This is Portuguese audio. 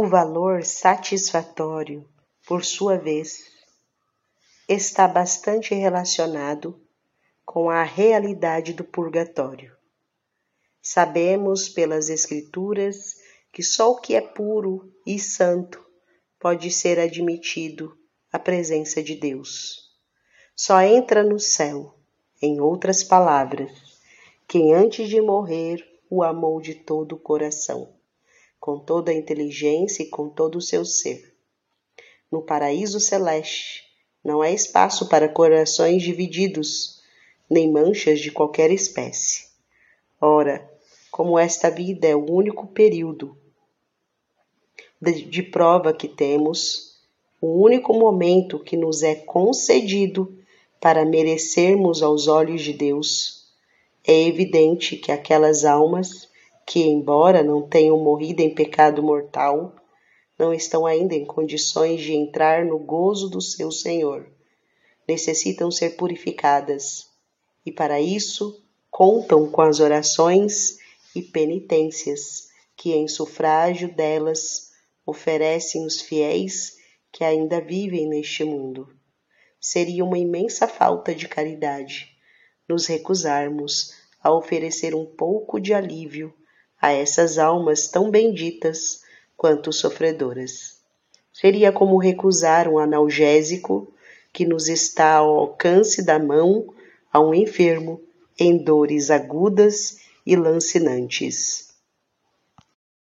O valor satisfatório, por sua vez, está bastante relacionado com a realidade do purgatório. Sabemos pelas Escrituras que só o que é puro e santo pode ser admitido à presença de Deus. Só entra no céu, em outras palavras, quem antes de morrer o amou de todo o coração, com toda a inteligência e com todo o seu ser. No paraíso celeste não há espaço para corações divididos, nem manchas de qualquer espécie. Ora, como esta vida é o único período de, prova que temos, o único momento que nos é concedido para merecermos aos olhos de Deus, é evidente que aquelas almas que, embora não tenham morrido em pecado mortal, não estão ainda em condições de entrar no gozo do seu Senhor. Necessitam ser purificadas e, para isso, contam com as orações e penitências que, em sufrágio delas, oferecem os fiéis que ainda vivem neste mundo. Seria uma imensa falta de caridade nos recusarmos a oferecer um pouco de alívio a essas almas tão benditas quanto sofredoras. Seria como recusar um analgésico que nos está ao alcance da mão a um enfermo em dores agudas e lancinantes.